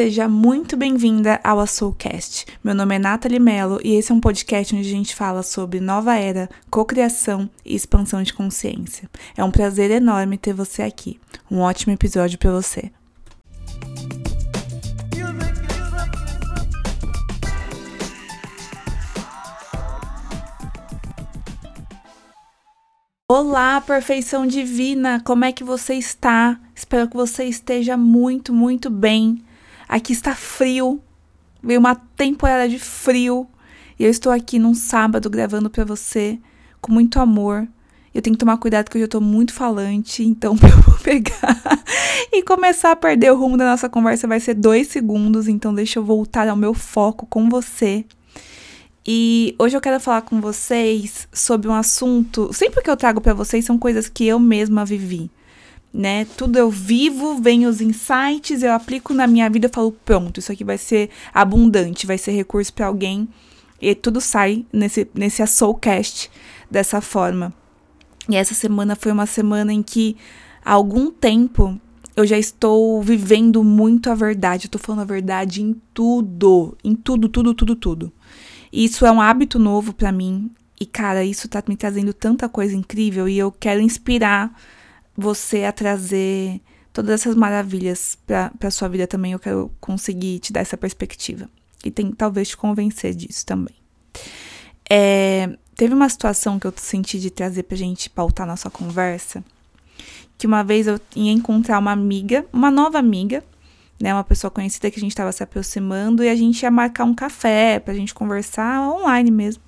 Seja muito bem-vinda ao Soulcast. Meu nome é Nathalie Mello e esse é um podcast onde a gente fala sobre nova era, cocriação e expansão de consciência. É um prazer enorme ter você aqui. Um ótimo episódio para você. Olá, perfeição divina! Como é que você está? Espero que você esteja muito, muito bem. Aqui está frio, veio uma temporada de frio e eu estou aqui num sábado gravando para você com muito amor. Eu tenho que tomar cuidado porque eu já tô muito falante, então pra eu pegar e começar a perder o rumo da nossa conversa vai ser dois segundos, então deixa eu voltar ao meu foco com você. E hoje eu quero falar com vocês sobre um assunto. Sempre que eu trago para vocês são coisas que eu mesma vivi né? Tudo eu vivo, vem os insights, eu aplico na minha vida, eu falo, pronto, isso aqui vai ser abundante, vai ser recurso para alguém. E tudo sai nesse, nesse Soulcast dessa forma. E essa semana foi uma semana em que, há algum tempo, eu já estou vivendo muito a verdade. Eu tô falando a verdade em tudo. Em tudo, tudo, tudo, tudo. E isso é um hábito novo para mim. E, cara, isso tá me trazendo tanta coisa incrível. E eu quero inspirar você a trazer todas essas maravilhas para sua vida também. Eu quero conseguir te dar essa perspectiva e tem, talvez te convencer disso também. É, teve uma situação que eu senti de trazer pra gente pautar nossa conversa, que uma vez eu ia encontrar uma amiga, uma nova amiga, né, uma pessoa conhecida que a gente estava se aproximando e a gente ia marcar um café pra gente conversar online mesmo.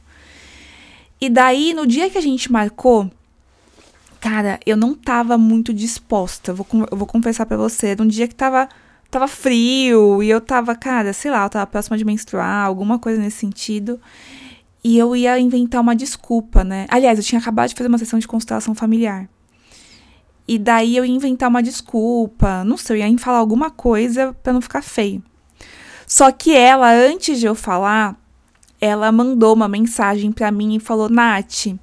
E daí, no dia que a gente marcou, Cara, eu não tava muito disposta. Vou, eu vou confessar para você. Era um dia que tava, tava frio e eu tava, cara, sei lá, eu tava próxima de menstruar, alguma coisa nesse sentido. E eu ia inventar uma desculpa, né? Aliás, eu tinha acabado de fazer uma sessão de constelação familiar. E daí eu ia inventar uma desculpa, não sei, eu ia falar alguma coisa para não ficar feio. Só que ela, antes de eu falar, ela mandou uma mensagem para mim e falou: Nath,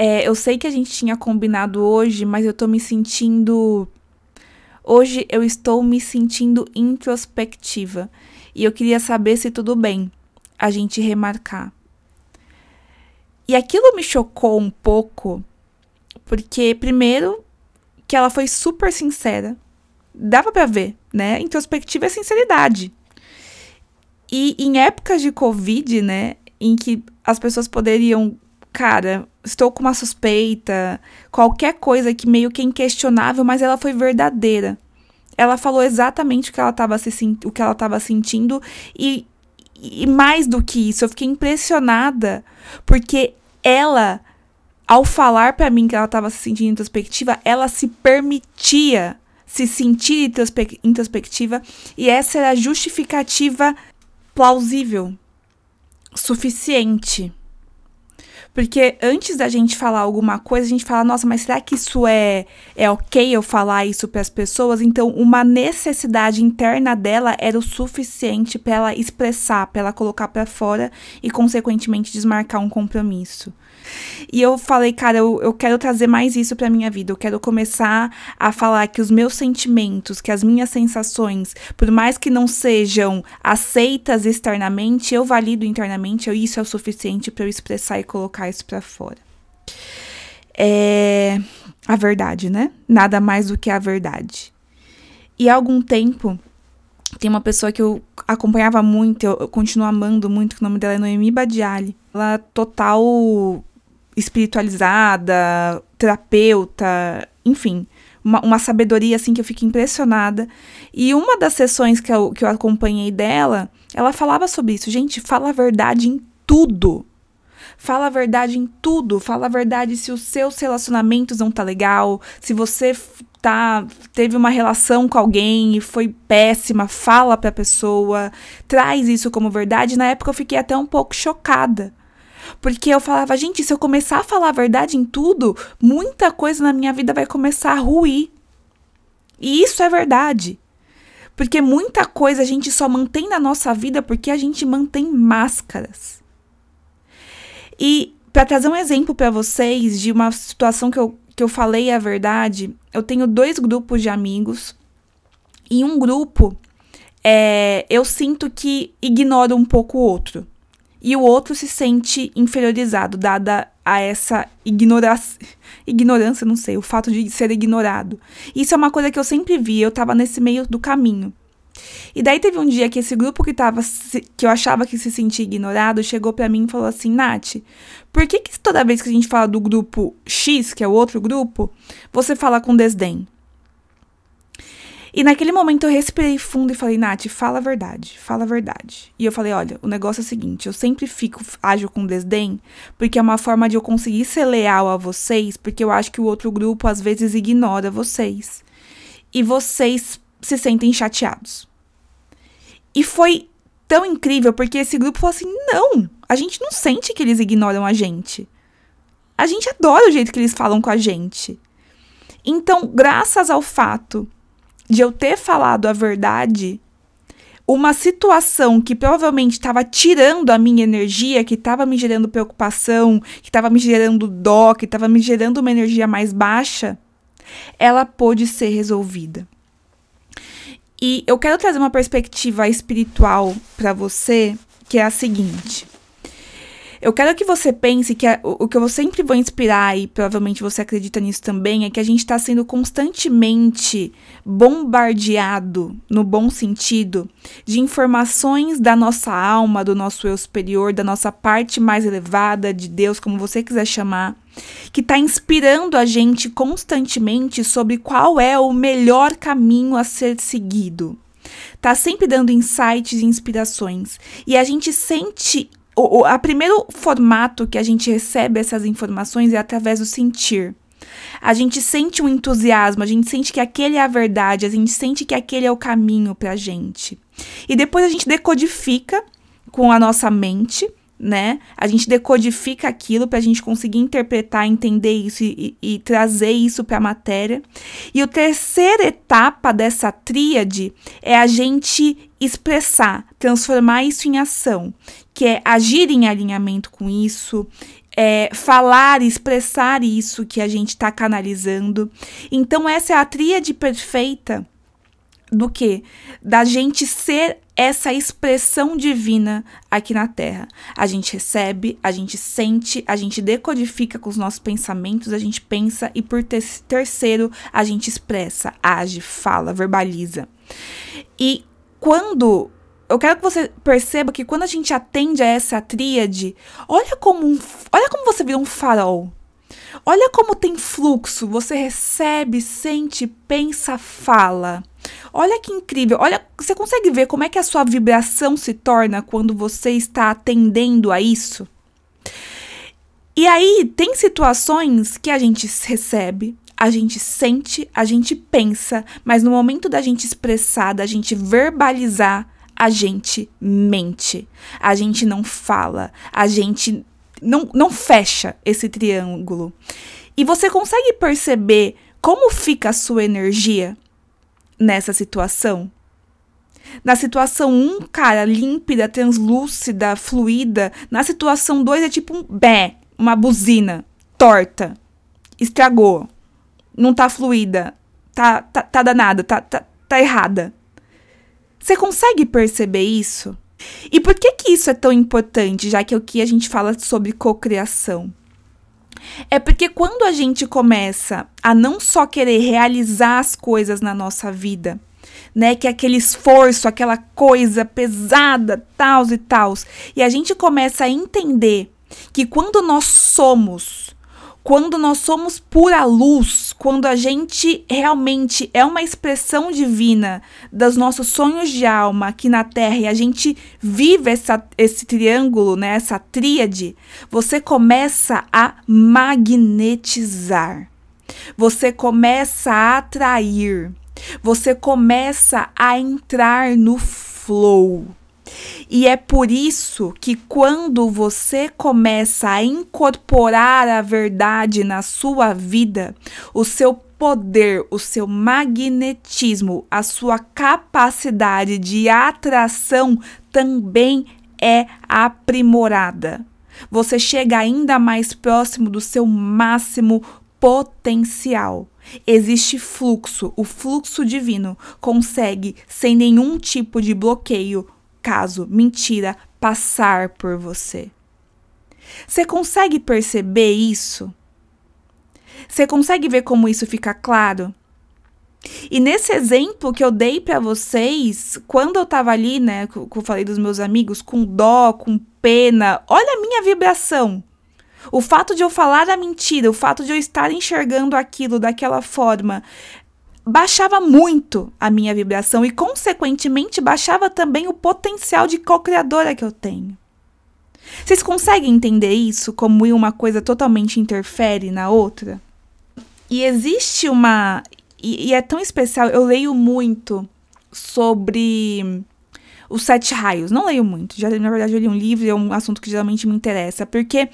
é, eu sei que a gente tinha combinado hoje, mas eu tô me sentindo. Hoje eu estou me sentindo introspectiva. E eu queria saber se tudo bem a gente remarcar. E aquilo me chocou um pouco, porque, primeiro, que ela foi super sincera. Dava para ver, né? Introspectiva é sinceridade. E em épocas de Covid, né, em que as pessoas poderiam cara, estou com uma suspeita, qualquer coisa que meio que é inquestionável, mas ela foi verdadeira. Ela falou exatamente o que ela estava o que ela estava sentindo e, e mais do que isso, eu fiquei impressionada porque ela ao falar para mim que ela estava se sentindo introspectiva, ela se permitia se sentir introspectiva e essa era a justificativa plausível, suficiente porque antes da gente falar alguma coisa, a gente fala, nossa, mas será que isso é, é ok eu falar isso para as pessoas? Então, uma necessidade interna dela era o suficiente para ela expressar, para ela colocar para fora e, consequentemente, desmarcar um compromisso. E eu falei, cara, eu, eu quero trazer mais isso pra minha vida. Eu quero começar a falar que os meus sentimentos, que as minhas sensações, por mais que não sejam aceitas externamente, eu valido internamente, isso é o suficiente para eu expressar e colocar isso para fora. É a verdade, né? Nada mais do que a verdade. E há algum tempo, tem uma pessoa que eu acompanhava muito, eu, eu continuo amando muito, que o nome dela é Noemi Badiali. Ela é total espiritualizada, terapeuta, enfim, uma, uma, sabedoria assim que eu fico impressionada. E uma das sessões que eu, que eu acompanhei dela, ela falava sobre isso. Gente, fala a verdade em tudo. Fala a verdade em tudo. Fala a verdade se os seus relacionamentos não tá legal, se você tá teve uma relação com alguém e foi péssima, fala pra pessoa, traz isso como verdade. Na época eu fiquei até um pouco chocada porque eu falava, gente, se eu começar a falar a verdade em tudo, muita coisa na minha vida vai começar a ruir. E isso é verdade. Porque muita coisa a gente só mantém na nossa vida porque a gente mantém máscaras. E para trazer um exemplo para vocês de uma situação que eu, que eu falei a verdade, eu tenho dois grupos de amigos. E um grupo é, eu sinto que ignoro um pouco o outro. E o outro se sente inferiorizado, dada a essa ignorância, ignorância, não sei, o fato de ser ignorado. Isso é uma coisa que eu sempre vi, eu tava nesse meio do caminho. E daí teve um dia que esse grupo que tava que eu achava que se sentia ignorado chegou para mim e falou assim: "Nath, por que que toda vez que a gente fala do grupo X, que é o outro grupo, você fala com desdém?" E naquele momento eu respirei fundo e falei, Nath, fala a verdade, fala a verdade. E eu falei, olha, o negócio é o seguinte, eu sempre fico ágil com desdém, porque é uma forma de eu conseguir ser leal a vocês, porque eu acho que o outro grupo às vezes ignora vocês. E vocês se sentem chateados. E foi tão incrível porque esse grupo falou assim: não, a gente não sente que eles ignoram a gente. A gente adora o jeito que eles falam com a gente. Então, graças ao fato de eu ter falado a verdade, uma situação que provavelmente estava tirando a minha energia, que estava me gerando preocupação, que estava me gerando dó, que estava me gerando uma energia mais baixa, ela pôde ser resolvida. E eu quero trazer uma perspectiva espiritual para você, que é a seguinte. Eu quero que você pense que a, o, que eu sempre vou inspirar, e provavelmente você acredita nisso também, é que a gente está sendo constantemente bombardeado, no bom sentido, de informações da nossa alma, do nosso eu superior, da nossa parte mais elevada, de Deus, como você quiser chamar, que está inspirando a gente constantemente sobre qual é o melhor caminho a ser seguido. Tá sempre dando insights e inspirações. E a gente sente o, o primeiro formato que a gente recebe essas informações é através do sentir. A gente sente um entusiasmo, a gente sente que aquele é a verdade, a gente sente que aquele é o caminho pra gente. E depois a gente decodifica com a nossa mente, né? A gente decodifica aquilo para a gente conseguir interpretar, entender isso e, e, e trazer isso para a matéria. E a terceira etapa dessa tríade é a gente expressar, transformar isso em ação, que é agir em alinhamento com isso, é, falar, expressar isso que a gente está canalizando. Então, essa é a tríade perfeita do que? Da gente ser essa expressão divina aqui na Terra. A gente recebe, a gente sente, a gente decodifica com os nossos pensamentos, a gente pensa e por ter terceiro a gente expressa, age, fala, verbaliza. E quando eu quero que você perceba que quando a gente atende a essa tríade, olha como um, olha como você vira um farol. Olha como tem fluxo, você recebe, sente, pensa, fala. Olha que incrível. Olha, você consegue ver como é que a sua vibração se torna quando você está atendendo a isso? E aí tem situações que a gente recebe, a gente sente, a gente pensa, mas no momento da gente expressar, da gente verbalizar, a gente mente, a gente não fala, a gente não, não fecha esse triângulo. E você consegue perceber como fica a sua energia nessa situação? Na situação 1, um, cara, límpida, translúcida, fluida. Na situação 2 é tipo um bé, uma buzina, torta. Estragou. Não tá fluida. Tá, tá, tá danada, tá, tá, tá errada. Você consegue perceber isso? E por que que isso é tão importante, já que aqui a gente fala sobre cocriação? É porque quando a gente começa a não só querer realizar as coisas na nossa vida, né, que é aquele esforço, aquela coisa pesada, tal e tal, e a gente começa a entender que quando nós somos quando nós somos pura luz, quando a gente realmente é uma expressão divina dos nossos sonhos de alma aqui na Terra e a gente vive essa, esse triângulo, né, essa tríade, você começa a magnetizar. Você começa a atrair. Você começa a entrar no flow. E é por isso que quando você começa a incorporar a verdade na sua vida, o seu poder, o seu magnetismo, a sua capacidade de atração também é aprimorada. Você chega ainda mais próximo do seu máximo potencial. Existe fluxo, o fluxo divino consegue, sem nenhum tipo de bloqueio, caso, mentira, passar por você. Você consegue perceber isso? Você consegue ver como isso fica claro? E nesse exemplo que eu dei para vocês, quando eu tava ali, né, que eu falei dos meus amigos, com dó, com pena, olha a minha vibração. O fato de eu falar a mentira, o fato de eu estar enxergando aquilo daquela forma, baixava muito a minha vibração e, consequentemente, baixava também o potencial de co-criadora que eu tenho. Vocês conseguem entender isso como uma coisa totalmente interfere na outra? E existe uma. E, e é tão especial, eu leio muito sobre os sete raios. Não leio muito, já na verdade eu li um livro, é um assunto que geralmente me interessa, porque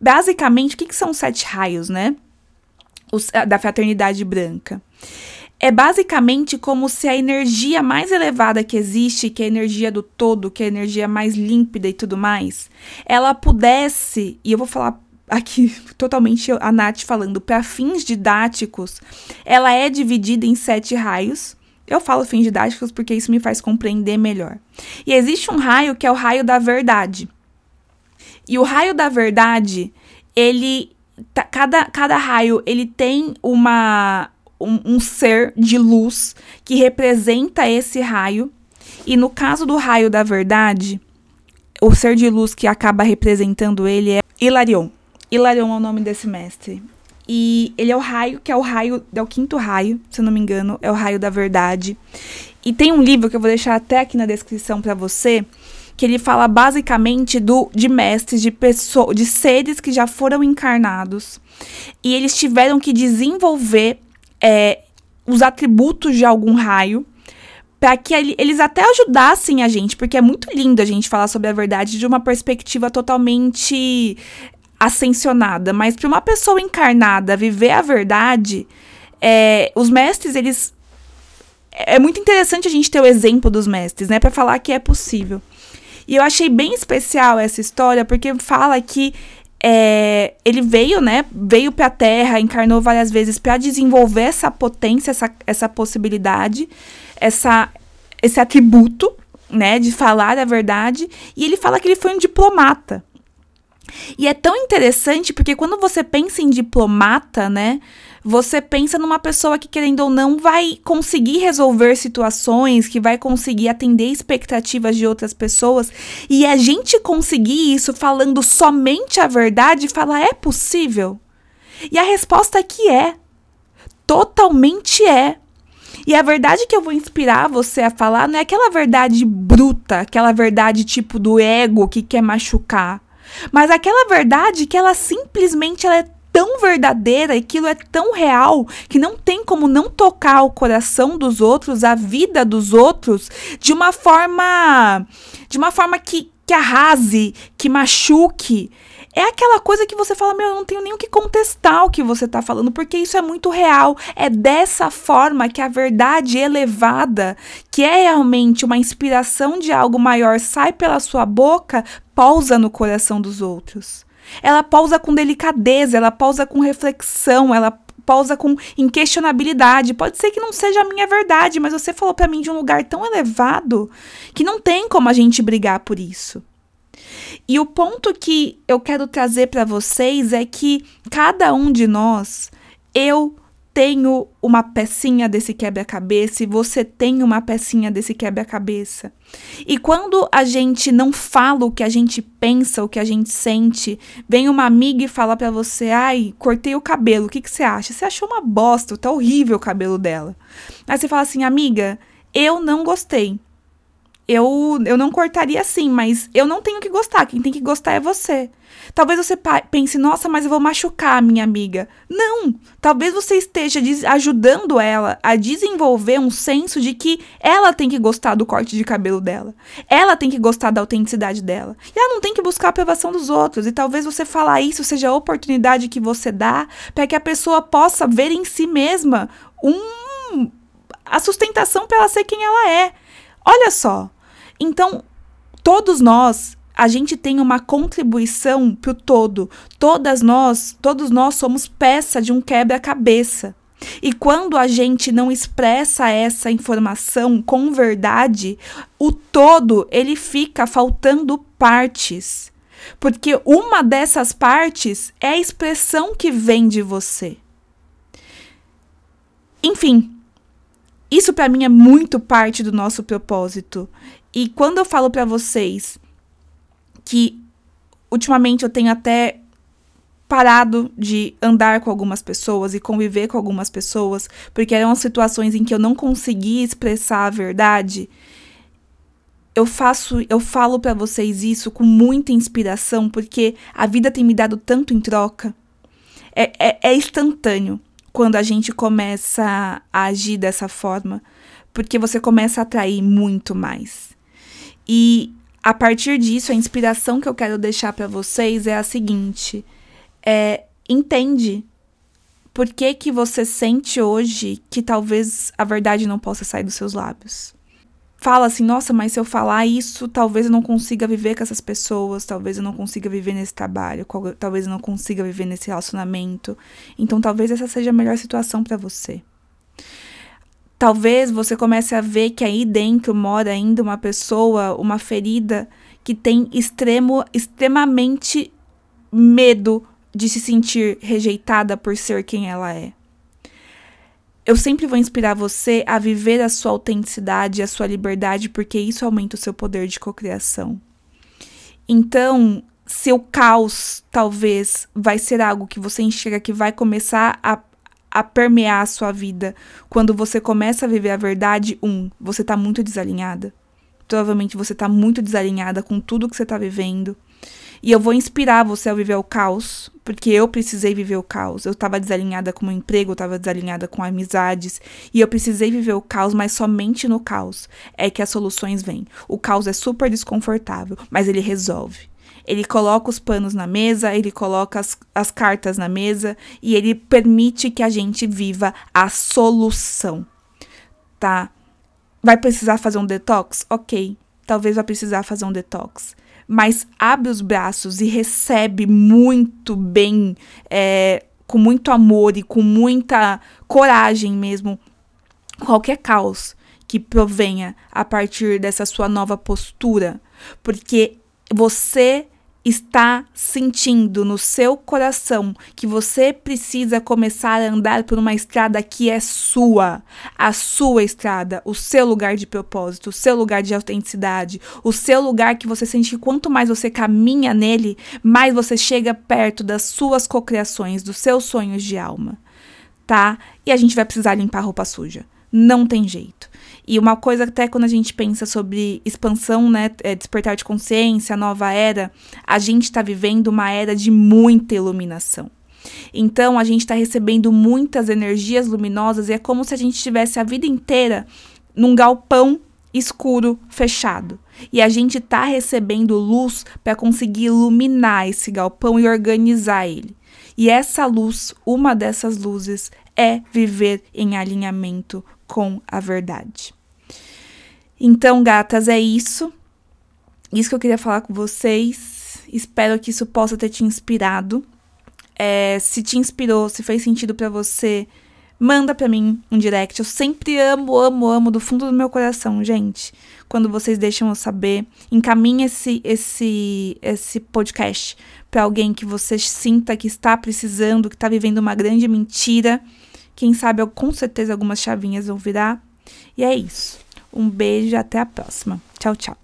basicamente o que, que são os sete raios, né? Os, da fraternidade branca. É basicamente como se a energia mais elevada que existe, que é a energia do todo, que é a energia mais límpida e tudo mais, ela pudesse, e eu vou falar aqui totalmente a Nath falando, para fins didáticos, ela é dividida em sete raios. Eu falo fins didáticos porque isso me faz compreender melhor. E existe um raio que é o raio da verdade. E o raio da verdade, ele tá, cada, cada raio ele tem uma um, um ser de luz que representa esse raio. E no caso do raio da verdade, o ser de luz que acaba representando ele é Hilarion. Hilarion é o nome desse mestre. E ele é o raio, que é o raio, é o quinto raio, se eu não me engano, é o raio da verdade. E tem um livro que eu vou deixar até aqui na descrição para você, que ele fala basicamente do de mestres, de pessoas, de seres que já foram encarnados e eles tiveram que desenvolver é, os atributos de algum raio para que eles até ajudassem a gente, porque é muito lindo a gente falar sobre a verdade de uma perspectiva totalmente ascensionada, mas para uma pessoa encarnada viver a verdade, é, os mestres eles é muito interessante a gente ter o exemplo dos mestres, né, para falar que é possível. E eu achei bem especial essa história porque fala que é, ele veio, né? Veio para a Terra, encarnou várias vezes para desenvolver essa potência, essa, essa possibilidade, essa, esse atributo, né? De falar a verdade. E ele fala que ele foi um diplomata. E é tão interessante porque quando você pensa em diplomata, né? você pensa numa pessoa que, querendo ou não, vai conseguir resolver situações, que vai conseguir atender expectativas de outras pessoas. E a gente conseguir isso falando somente a verdade, falar é possível? E a resposta é que é. Totalmente é. E a verdade que eu vou inspirar você a falar não é aquela verdade bruta, aquela verdade tipo do ego que quer machucar, mas aquela verdade que ela simplesmente ela é tão verdadeira, aquilo é tão real que não tem como não tocar o coração dos outros, a vida dos outros de uma forma de uma forma que, que arrase, que machuque. É aquela coisa que você fala, meu, eu não tenho nem o que contestar o que você está falando, porque isso é muito real. É dessa forma que a verdade elevada, que é realmente uma inspiração de algo maior, sai pela sua boca, pousa no coração dos outros. Ela pausa com delicadeza, ela pausa com reflexão, ela pausa com inquestionabilidade. Pode ser que não seja a minha verdade, mas você falou para mim de um lugar tão elevado que não tem como a gente brigar por isso. E o ponto que eu quero trazer para vocês é que cada um de nós, eu tenho uma pecinha desse quebra-cabeça e você tem uma pecinha desse quebra-cabeça. E quando a gente não fala o que a gente pensa, o que a gente sente, vem uma amiga e fala para você: "Ai, cortei o cabelo. O que que você acha?" Você achou uma bosta, tá horrível o cabelo dela. Aí você fala assim: "Amiga, eu não gostei." Eu, eu não cortaria assim, mas eu não tenho que gostar. Quem tem que gostar é você. Talvez você pense, nossa, mas eu vou machucar a minha amiga. Não! Talvez você esteja ajudando ela a desenvolver um senso de que ela tem que gostar do corte de cabelo dela. Ela tem que gostar da autenticidade dela. E ela não tem que buscar a aprovação dos outros. E talvez você falar isso seja a oportunidade que você dá para que a pessoa possa ver em si mesma um a sustentação para ela ser quem ela é. Olha só. Então, todos nós, a gente tem uma contribuição para o todo. Todas nós, todos nós somos peça de um quebra-cabeça. E quando a gente não expressa essa informação com verdade, o todo ele fica faltando partes. Porque uma dessas partes é a expressão que vem de você. Enfim, isso para mim é muito parte do nosso propósito. E quando eu falo para vocês que ultimamente eu tenho até parado de andar com algumas pessoas e conviver com algumas pessoas, porque eram situações em que eu não conseguia expressar a verdade. Eu faço, eu falo para vocês isso com muita inspiração, porque a vida tem me dado tanto em troca. É, é, é instantâneo quando a gente começa a agir dessa forma, porque você começa a atrair muito mais. E a partir disso, a inspiração que eu quero deixar para vocês é a seguinte: é, entende por que, que você sente hoje que talvez a verdade não possa sair dos seus lábios. Fala assim, nossa, mas se eu falar isso, talvez eu não consiga viver com essas pessoas, talvez eu não consiga viver nesse trabalho, talvez eu não consiga viver nesse relacionamento. Então, talvez essa seja a melhor situação para você. Talvez você comece a ver que aí dentro mora ainda uma pessoa, uma ferida que tem extremo, extremamente medo de se sentir rejeitada por ser quem ela é. Eu sempre vou inspirar você a viver a sua autenticidade, a sua liberdade, porque isso aumenta o seu poder de cocriação. Então, seu caos talvez vai ser algo que você enxerga que vai começar a, a permear a sua vida. Quando você começa a viver a verdade, um, você tá muito desalinhada. Provavelmente você tá muito desalinhada com tudo que você tá vivendo. E eu vou inspirar você a viver o caos, porque eu precisei viver o caos. Eu estava desalinhada com o emprego, eu estava desalinhada com amizades, e eu precisei viver o caos, mas somente no caos é que as soluções vêm. O caos é super desconfortável, mas ele resolve. Ele coloca os panos na mesa, ele coloca as, as cartas na mesa e ele permite que a gente viva a solução, tá? Vai precisar fazer um detox? Ok, talvez vá precisar fazer um detox mas abre os braços e recebe muito bem, é, com muito amor e com muita coragem mesmo, qualquer caos que provenha a partir dessa sua nova postura, porque você está sentindo no seu coração que você precisa começar a andar por uma estrada que é sua, a sua estrada, o seu lugar de propósito, o seu lugar de autenticidade, o seu lugar que você sente que quanto mais você caminha nele, mais você chega perto das suas cocriações, dos seus sonhos de alma, tá? E a gente vai precisar limpar a roupa suja. Não tem jeito. E uma coisa até quando a gente pensa sobre expansão, né, é, despertar de consciência, nova era, a gente está vivendo uma era de muita iluminação. Então a gente está recebendo muitas energias luminosas e é como se a gente tivesse a vida inteira num galpão escuro, fechado. E a gente está recebendo luz para conseguir iluminar esse galpão e organizar ele. E essa luz, uma dessas luzes, é viver em alinhamento com a verdade. Então, gatas, é isso. Isso que eu queria falar com vocês. Espero que isso possa ter te inspirado. É, se te inspirou, se fez sentido para você, manda para mim um direct. Eu sempre amo, amo, amo do fundo do meu coração, gente. Quando vocês deixam eu saber, encaminhe esse esse esse podcast para alguém que você sinta que está precisando, que está vivendo uma grande mentira quem sabe, com certeza, algumas chavinhas vão virar. E é isso. Um beijo e até a próxima. Tchau, tchau.